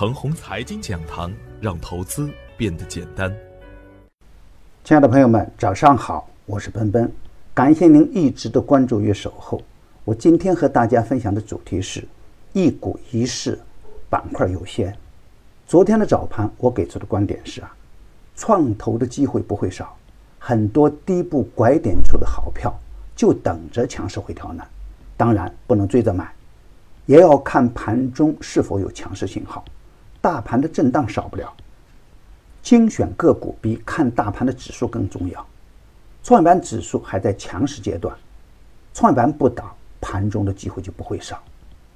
程红财经讲堂，让投资变得简单。亲爱的朋友们，早上好，我是奔奔，感谢您一直的关注与守候。我今天和大家分享的主题是一股一市，板块优先。昨天的早盘，我给出的观点是啊，创投的机会不会少，很多低部拐点处的好票就等着强势回调呢。当然不能追着买。也要看盘中是否有强势信号，大盘的震荡少不了。精选个股比看大盘的指数更重要。创业板指数还在强势阶段，创业板不倒，盘中的机会就不会少。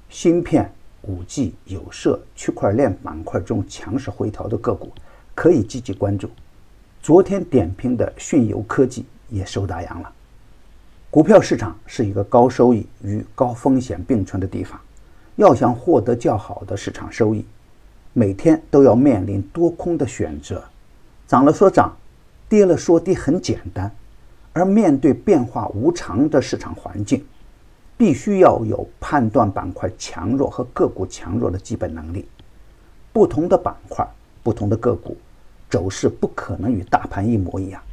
芯片、五 G、有色、区块链板块中强势回调的个股，可以积极关注。昨天点评的迅游科技也收大阳了。股票市场是一个高收益与高风险并存的地方。要想获得较好的市场收益，每天都要面临多空的选择，涨了说涨，跌了说跌，很简单。而面对变化无常的市场环境，必须要有判断板块强弱和个股强弱的基本能力。不同的板块、不同的个股走势不可能与大盘一模一样。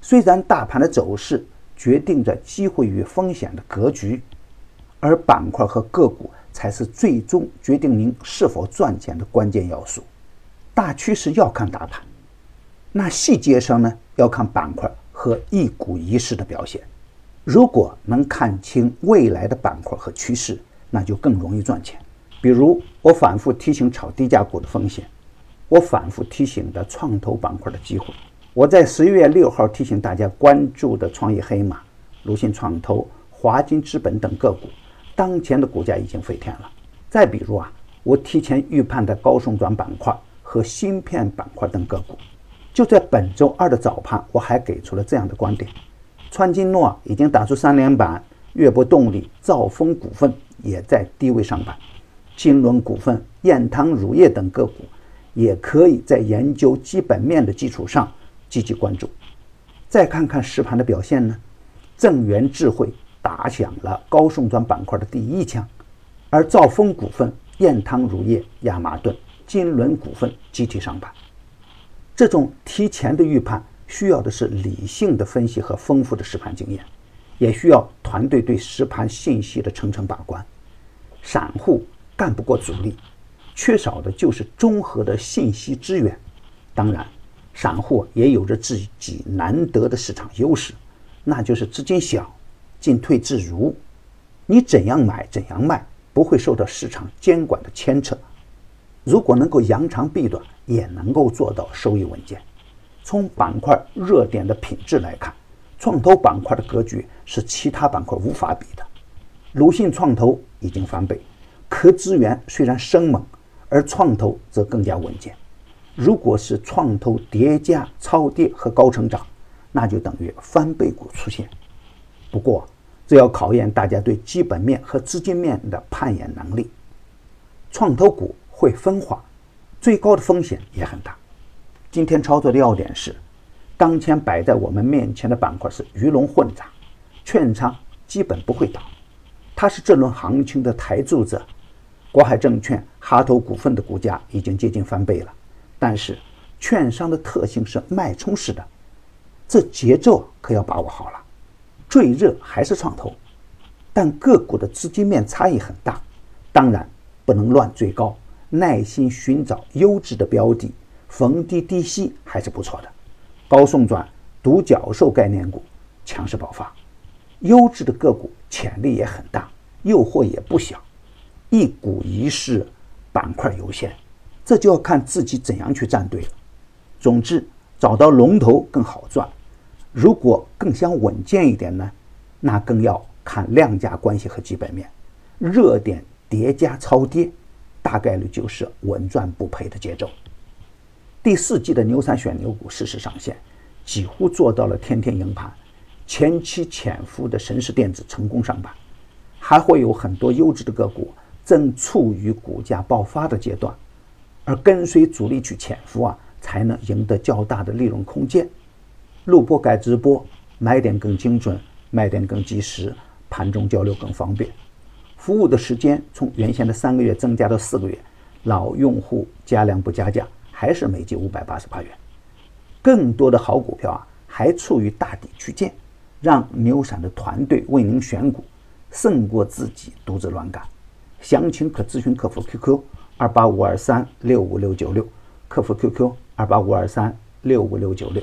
虽然大盘的走势决定着机会与风险的格局，而板块和个股。才是最终决定您是否赚钱的关键要素。大趋势要看大盘，那细节上呢要看板块和一股一市的表现。如果能看清未来的板块和趋势，那就更容易赚钱。比如我反复提醒炒低价股的风险，我反复提醒的创投板块的机会，我在十一月六号提醒大家关注的创业黑马、鲁信创投、华金资本等个股。当前的股价已经飞天了。再比如啊，我提前预判的高送转板块和芯片板块等个股，就在本周二的早盘，我还给出了这样的观点：川金诺已经打出三连板，岳博动力、兆丰股份也在低位上板，金轮股份、燕汤乳业等个股也可以在研究基本面的基础上积极关注。再看看实盘的表现呢？正源智慧。打响了高送转板块的第一枪，而兆丰股份、燕汤乳业、亚麻顿、金轮股份集体上板。这种提前的预判需要的是理性的分析和丰富的实盘经验，也需要团队对实盘信息的层层把关。散户干不过主力，缺少的就是综合的信息资源。当然，散户也有着自己难得的市场优势，那就是资金小。进退自如，你怎样买怎样卖，不会受到市场监管的牵扯。如果能够扬长避短，也能够做到收益稳健。从板块热点的品质来看，创投板块的格局是其他板块无法比的。鲁信创投已经翻倍，可资源虽然生猛，而创投则更加稳健。如果是创投叠加超跌和高成长，那就等于翻倍股出现。不过，这要考验大家对基本面和资金面的判演能力。创投股会分化，最高的风险也很大。今天操作的要点是：当前摆在我们面前的板块是鱼龙混杂，券商基本不会倒，它是这轮行情的台柱子。国海证券、哈投股份的股价已经接近翻倍了，但是券商的特性是脉冲式的，这节奏可要把握好了。最热还是创投，但个股的资金面差异很大，当然不能乱追高，耐心寻找优质的标的，逢低低吸还是不错的。高送转、独角兽概念股强势爆发，优质的个股潜力也很大，诱惑也不小。一股一市，板块优先，这就要看自己怎样去站队了。总之，找到龙头更好赚。如果更想稳健一点呢，那更要看量价关系和基本面，热点叠加超跌，大概率就是稳赚不赔的节奏。第四季的牛散选牛股适时上线，几乎做到了天天赢盘，前期潜伏的神识电子成功上板，还会有很多优质的个股正处于股价爆发的阶段，而跟随主力去潜伏啊，才能赢得较大的利润空间。录播改直播，买点更精准，卖点更及时，盘中交流更方便。服务的时间从原先的三个月增加到四个月，老用户加量不加价，还是每季五百八十八元。更多的好股票啊，还处于大底区间，让牛散的团队为您选股，胜过自己独自乱干。详情可咨询客服 QQ 二八五二三六五六九六，客服 QQ 二八五二三六五六九六。